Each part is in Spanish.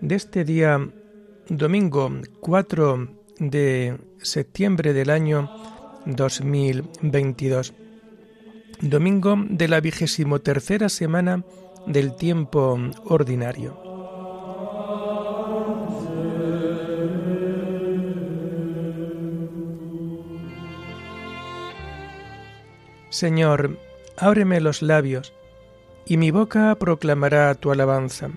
de este día domingo 4 de septiembre del año 2022. Domingo de la vigésimo tercera semana del tiempo ordinario. Señor, ábreme los labios y mi boca proclamará tu alabanza.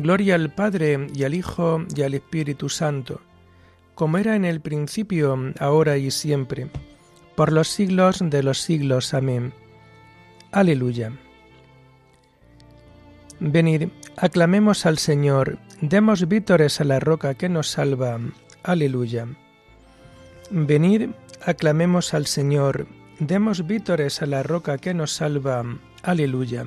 Gloria al Padre y al Hijo y al Espíritu Santo, como era en el principio, ahora y siempre, por los siglos de los siglos. Amén. Aleluya. Venid, aclamemos al Señor, demos vítores a la roca que nos salva. Aleluya. Venid, aclamemos al Señor, demos vítores a la roca que nos salva. Aleluya.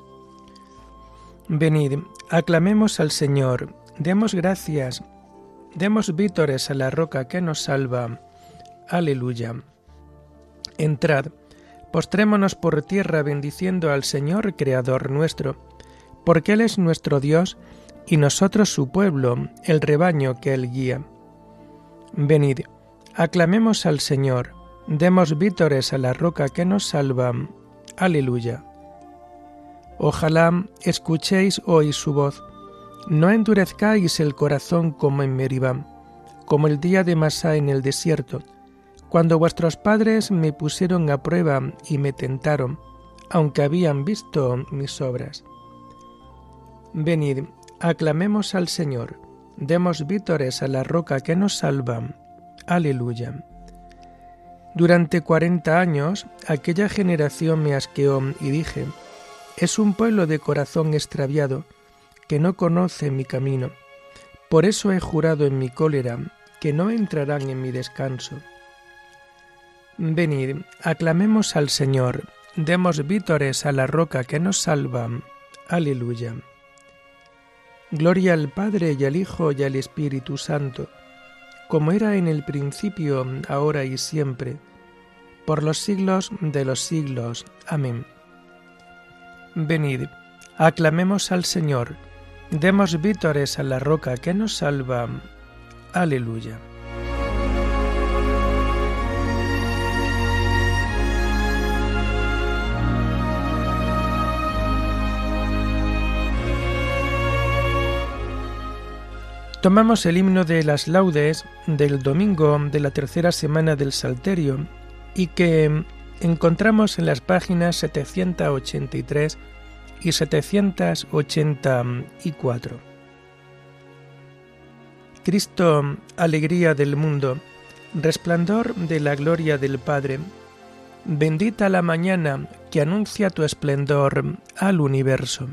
Venid, aclamemos al Señor, demos gracias, demos vítores a la roca que nos salva. Aleluya. Entrad, postrémonos por tierra bendiciendo al Señor Creador nuestro, porque Él es nuestro Dios y nosotros su pueblo, el rebaño que Él guía. Venid, aclamemos al Señor, Demos vítores a la roca que nos salva. Aleluya. Ojalá escuchéis hoy su voz. No endurezcáis el corazón como en Meribá, como el día de Masá en el desierto, cuando vuestros padres me pusieron a prueba y me tentaron, aunque habían visto mis obras. Venid, aclamemos al Señor, demos vítores a la roca que nos salva. Aleluya. Durante cuarenta años aquella generación me asqueó y dije, es un pueblo de corazón extraviado, que no conoce mi camino. Por eso he jurado en mi cólera que no entrarán en mi descanso. Venid, aclamemos al Señor, demos vítores a la roca que nos salva. Aleluya. Gloria al Padre y al Hijo y al Espíritu Santo como era en el principio, ahora y siempre, por los siglos de los siglos. Amén. Venid, aclamemos al Señor, demos vítores a la roca que nos salva. Aleluya. Tomamos el himno de las laudes del domingo de la tercera semana del Salterio y que encontramos en las páginas 783 y 784. Cristo, alegría del mundo, resplandor de la gloria del Padre, bendita la mañana que anuncia tu esplendor al universo.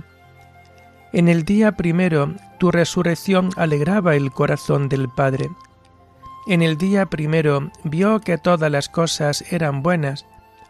En el día primero tu resurrección alegraba el corazón del Padre. En el día primero vio que todas las cosas eran buenas,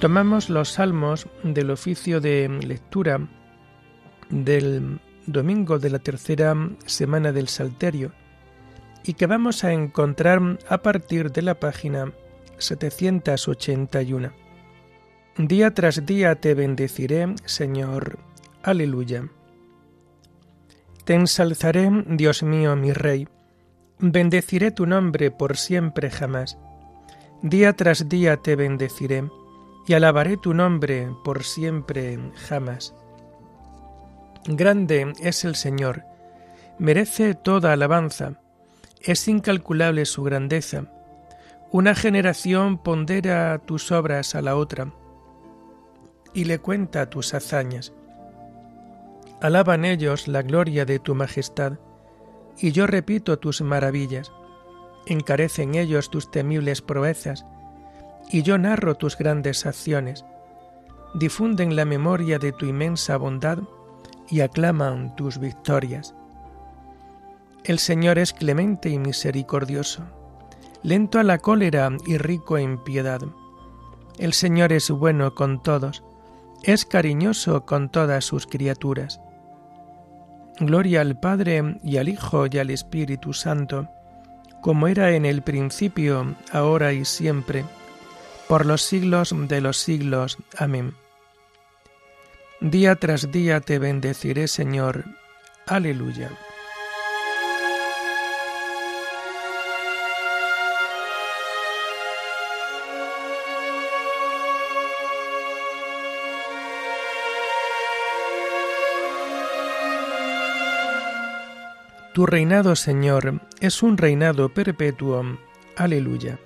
Tomamos los salmos del oficio de lectura del domingo de la tercera semana del Salterio y que vamos a encontrar a partir de la página 781. Día tras día te bendeciré, Señor. Aleluya. Te ensalzaré, Dios mío, mi Rey. Bendeciré tu nombre por siempre jamás. Día tras día te bendeciré y alabaré tu nombre por siempre jamás. Grande es el Señor, merece toda alabanza, es incalculable su grandeza. Una generación pondera tus obras a la otra y le cuenta tus hazañas. Alaban ellos la gloria de tu majestad, y yo repito tus maravillas. Encarecen ellos tus temibles proezas, y yo narro tus grandes acciones. Difunden la memoria de tu inmensa bondad y aclaman tus victorias. El Señor es clemente y misericordioso, lento a la cólera y rico en piedad. El Señor es bueno con todos, es cariñoso con todas sus criaturas. Gloria al Padre y al Hijo y al Espíritu Santo, como era en el principio, ahora y siempre, por los siglos de los siglos. Amén. Día tras día te bendeciré, Señor. Aleluya. Tu reinado, Señor, es un reinado perpetuo. Aleluya.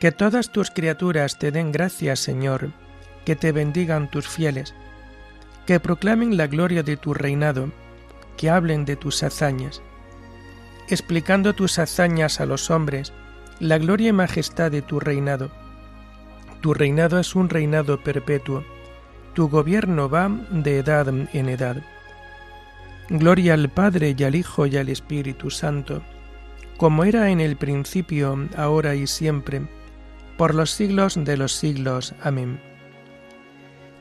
Que todas tus criaturas te den gracias, Señor, que te bendigan tus fieles, que proclamen la gloria de tu reinado, que hablen de tus hazañas, explicando tus hazañas a los hombres, la gloria y majestad de tu reinado. Tu reinado es un reinado perpetuo, tu gobierno va de edad en edad. Gloria al Padre y al Hijo y al Espíritu Santo, como era en el principio, ahora y siempre, por los siglos de los siglos. Amén.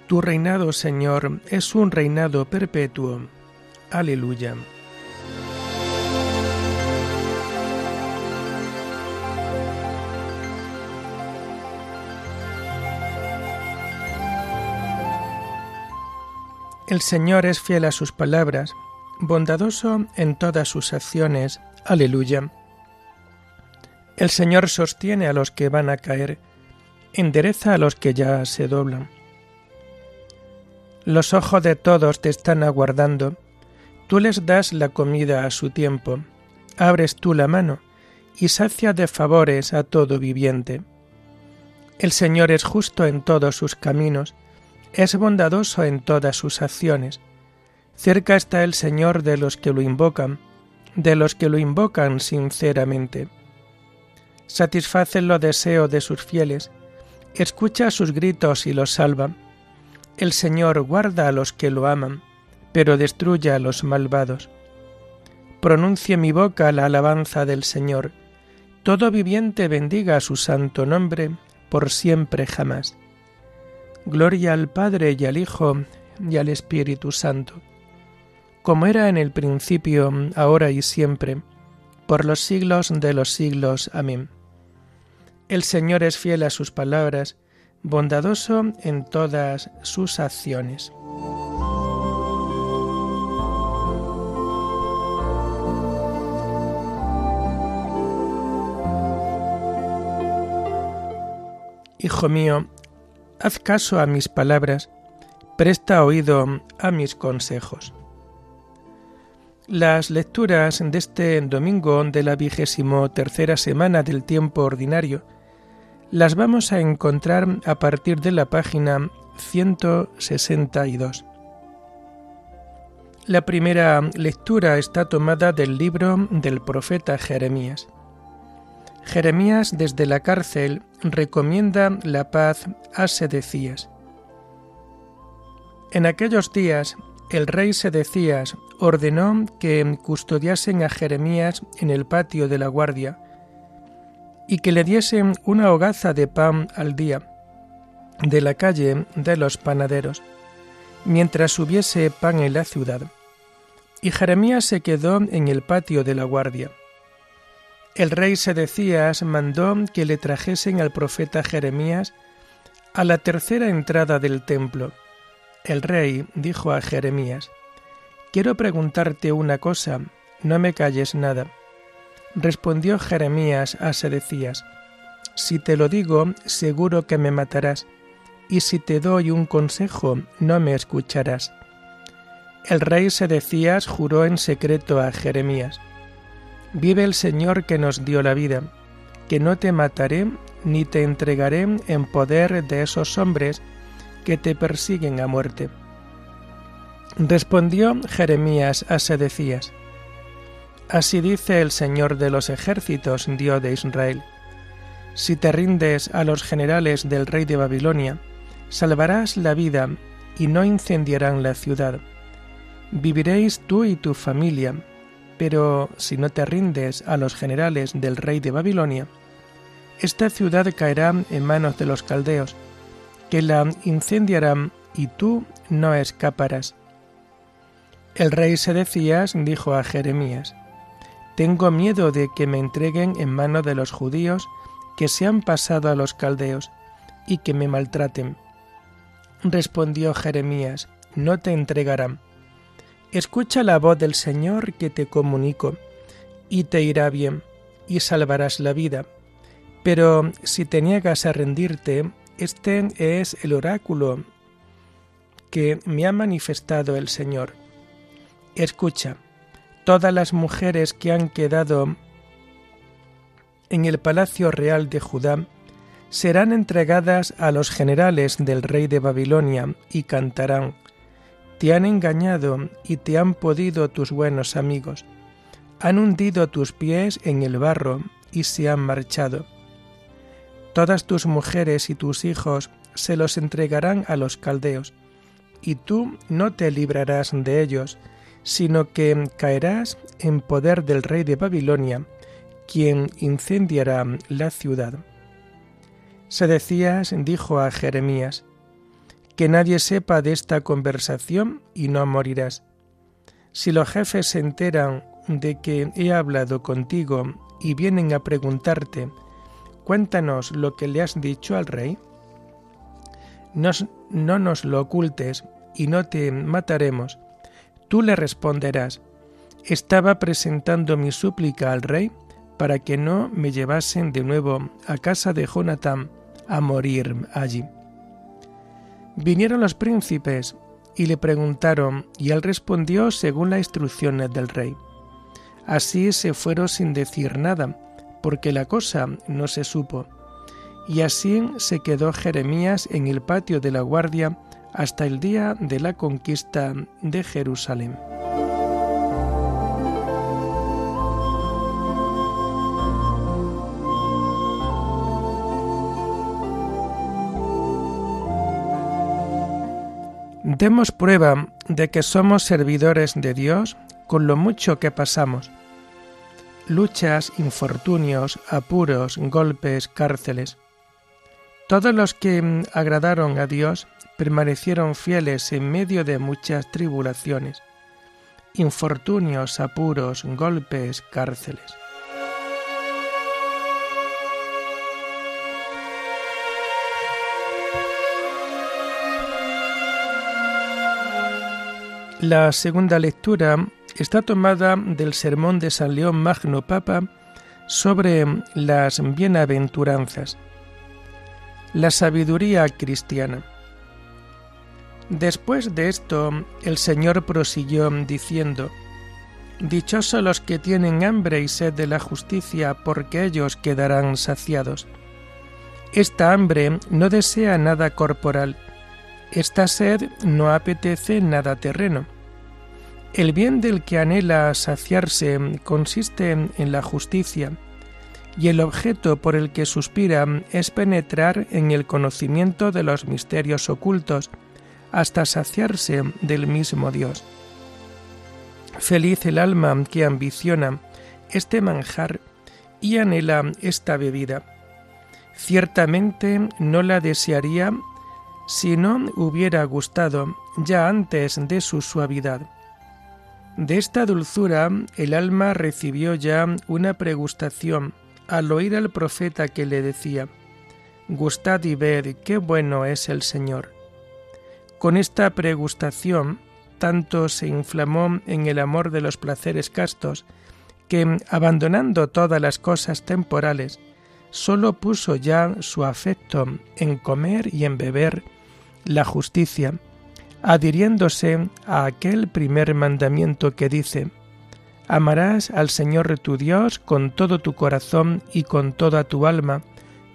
Tu reinado, Señor, es un reinado perpetuo. Aleluya. El Señor es fiel a sus palabras, bondadoso en todas sus acciones. Aleluya. El Señor sostiene a los que van a caer, endereza a los que ya se doblan. Los ojos de todos te están aguardando. Tú les das la comida a su tiempo. Abres tú la mano y sacia de favores a todo viviente. El Señor es justo en todos sus caminos, es bondadoso en todas sus acciones. Cerca está el Señor de los que lo invocan, de los que lo invocan sinceramente. Satisface los deseos de sus fieles, escucha sus gritos y los salva el Señor guarda a los que lo aman, pero destruye a los malvados. Pronuncie mi boca la alabanza del Señor. Todo viviente bendiga su santo nombre por siempre jamás. Gloria al Padre y al Hijo y al Espíritu Santo, como era en el principio, ahora y siempre, por los siglos de los siglos. Amén. El Señor es fiel a sus palabras, bondadoso en todas sus acciones. Hijo mío, haz caso a mis palabras, presta oído a mis consejos. Las lecturas de este domingo de la vigésimo tercera semana del tiempo ordinario las vamos a encontrar a partir de la página 162. La primera lectura está tomada del libro del profeta Jeremías. Jeremías desde la cárcel recomienda la paz a Sedecías. En aquellos días el rey Sedecías ordenó que custodiasen a Jeremías en el patio de la guardia y que le diesen una hogaza de pan al día, de la calle de los panaderos, mientras hubiese pan en la ciudad. Y Jeremías se quedó en el patio de la guardia. El rey Sedecías mandó que le trajesen al profeta Jeremías a la tercera entrada del templo. El rey dijo a Jeremías, Quiero preguntarte una cosa, no me calles nada. Respondió Jeremías a Sedecías, Si te lo digo, seguro que me matarás, y si te doy un consejo, no me escucharás. El rey Sedecías juró en secreto a Jeremías, Vive el Señor que nos dio la vida, que no te mataré ni te entregaré en poder de esos hombres que te persiguen a muerte. Respondió Jeremías a Sedecías, Así dice el Señor de los ejércitos, Dios de Israel. Si te rindes a los generales del rey de Babilonia, salvarás la vida y no incendiarán la ciudad. Viviréis tú y tu familia, pero si no te rindes a los generales del rey de Babilonia, esta ciudad caerá en manos de los caldeos, que la incendiarán y tú no escaparás. El rey Sedecías dijo a Jeremías, tengo miedo de que me entreguen en manos de los judíos que se han pasado a los caldeos y que me maltraten. Respondió Jeremías, no te entregarán. Escucha la voz del Señor que te comunico, y te irá bien, y salvarás la vida. Pero si te niegas a rendirte, este es el oráculo que me ha manifestado el Señor. Escucha, todas las mujeres que han quedado en el palacio real de Judá serán entregadas a los generales del rey de Babilonia y cantarán, Te han engañado y te han podido tus buenos amigos, han hundido tus pies en el barro y se han marchado. Todas tus mujeres y tus hijos se los entregarán a los caldeos, y tú no te librarás de ellos, sino que caerás en poder del rey de Babilonia, quien incendiará la ciudad. Sedecías dijo a Jeremías, que nadie sepa de esta conversación y no morirás. Si los jefes se enteran de que he hablado contigo y vienen a preguntarte, cuéntanos lo que le has dicho al rey. no nos lo ocultes y no te mataremos, Tú le responderás, estaba presentando mi súplica al rey para que no me llevasen de nuevo a casa de Jonatán a morir allí. Vinieron los príncipes y le preguntaron, y él respondió según las instrucciones del rey. Así se fueron sin decir nada, porque la cosa no se supo. Y así se quedó Jeremías en el patio de la guardia hasta el día de la conquista de Jerusalén. Demos prueba de que somos servidores de Dios con lo mucho que pasamos. Luchas, infortunios, apuros, golpes, cárceles. Todos los que agradaron a Dios permanecieron fieles en medio de muchas tribulaciones, infortunios, apuros, golpes, cárceles. La segunda lectura está tomada del sermón de San León Magno Papa sobre las bienaventuranzas, la sabiduría cristiana. Después de esto, el Señor prosiguió diciendo, Dichosos los que tienen hambre y sed de la justicia, porque ellos quedarán saciados. Esta hambre no desea nada corporal, esta sed no apetece nada terreno. El bien del que anhela saciarse consiste en la justicia, y el objeto por el que suspira es penetrar en el conocimiento de los misterios ocultos, hasta saciarse del mismo Dios. Feliz el alma que ambiciona este manjar y anhela esta bebida. Ciertamente no la desearía si no hubiera gustado ya antes de su suavidad. De esta dulzura el alma recibió ya una pregustación al oír al profeta que le decía, Gustad y ved qué bueno es el Señor. Con esta pregustación tanto se inflamó en el amor de los placeres castos, que, abandonando todas las cosas temporales, sólo puso ya su afecto en comer y en beber la justicia, adhiriéndose a aquel primer mandamiento que dice, Amarás al Señor tu Dios con todo tu corazón y con toda tu alma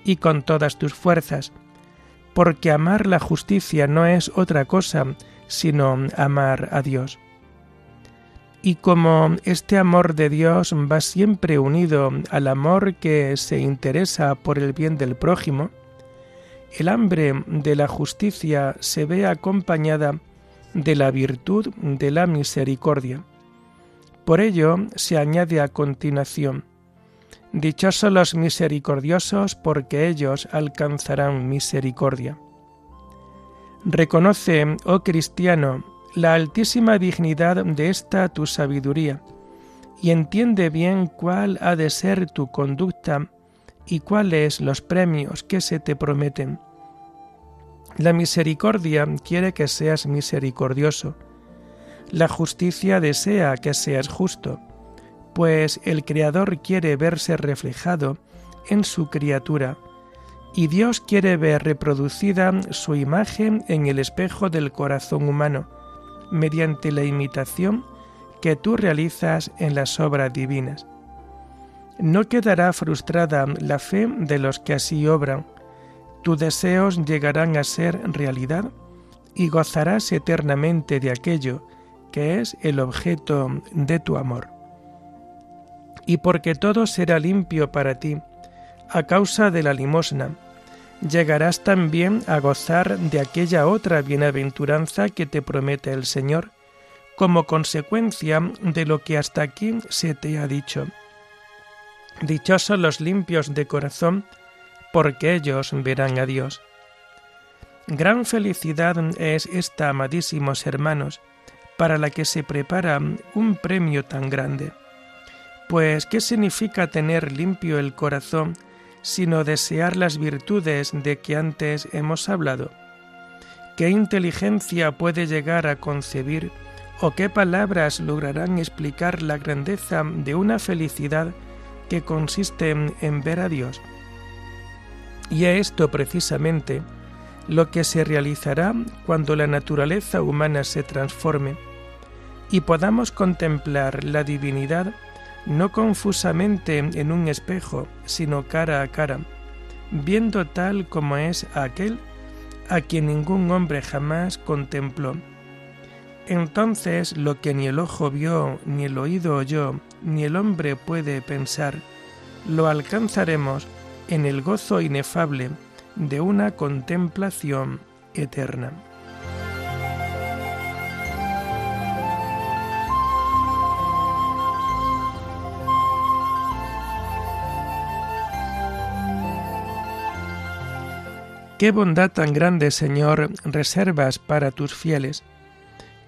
y con todas tus fuerzas, porque amar la justicia no es otra cosa sino amar a Dios. Y como este amor de Dios va siempre unido al amor que se interesa por el bien del prójimo, el hambre de la justicia se ve acompañada de la virtud de la misericordia. Por ello se añade a continuación, Dichosos los misericordiosos porque ellos alcanzarán misericordia. Reconoce, oh cristiano, la altísima dignidad de esta tu sabiduría, y entiende bien cuál ha de ser tu conducta y cuáles los premios que se te prometen. La misericordia quiere que seas misericordioso. La justicia desea que seas justo, pues el Creador quiere verse reflejado en su criatura y Dios quiere ver reproducida su imagen en el espejo del corazón humano, mediante la imitación que tú realizas en las obras divinas. No quedará frustrada la fe de los que así obran, tus deseos llegarán a ser realidad y gozarás eternamente de aquello que es el objeto de tu amor. Y porque todo será limpio para ti, a causa de la limosna, llegarás también a gozar de aquella otra bienaventuranza que te promete el Señor, como consecuencia de lo que hasta aquí se te ha dicho. Dichosos los limpios de corazón, porque ellos verán a Dios. Gran felicidad es esta, amadísimos hermanos, para la que se prepara un premio tan grande. Pues, ¿qué significa tener limpio el corazón sino desear las virtudes de que antes hemos hablado? ¿Qué inteligencia puede llegar a concebir o qué palabras lograrán explicar la grandeza de una felicidad que consiste en ver a Dios? Y es esto precisamente lo que se realizará cuando la naturaleza humana se transforme y podamos contemplar la divinidad no confusamente en un espejo, sino cara a cara, viendo tal como es aquel a quien ningún hombre jamás contempló. Entonces lo que ni el ojo vio, ni el oído oyó, ni el hombre puede pensar, lo alcanzaremos en el gozo inefable de una contemplación eterna. Qué bondad tan grande, Señor, reservas para tus fieles,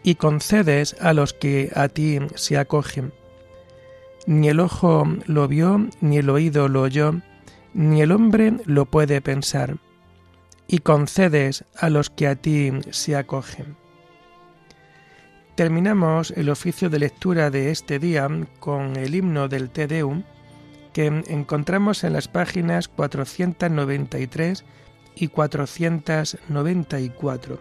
y concedes a los que a ti se acogen. Ni el ojo lo vio, ni el oído lo oyó, ni el hombre lo puede pensar, y concedes a los que a ti se acogen. Terminamos el oficio de lectura de este día con el himno del Te Deum que encontramos en las páginas 493 y 494.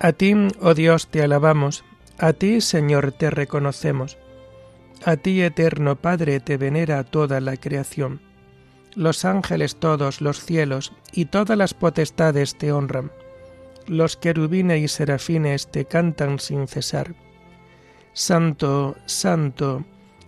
A ti, oh Dios, te alabamos, a ti, Señor, te reconocemos. A ti, eterno Padre, te venera toda la creación. Los ángeles todos, los cielos y todas las potestades te honran. Los querubines y serafines te cantan sin cesar. Santo, santo,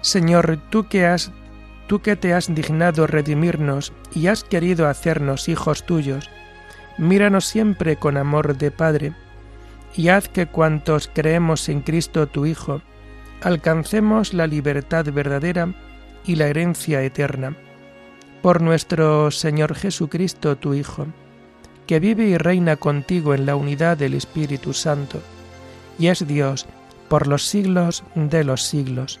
Señor, tú que has tú que te has dignado redimirnos y has querido hacernos hijos tuyos, míranos siempre con amor de Padre y haz que cuantos creemos en Cristo tu Hijo, alcancemos la libertad verdadera y la herencia eterna. Por nuestro Señor Jesucristo tu Hijo, que vive y reina contigo en la unidad del Espíritu Santo, y es Dios por los siglos de los siglos.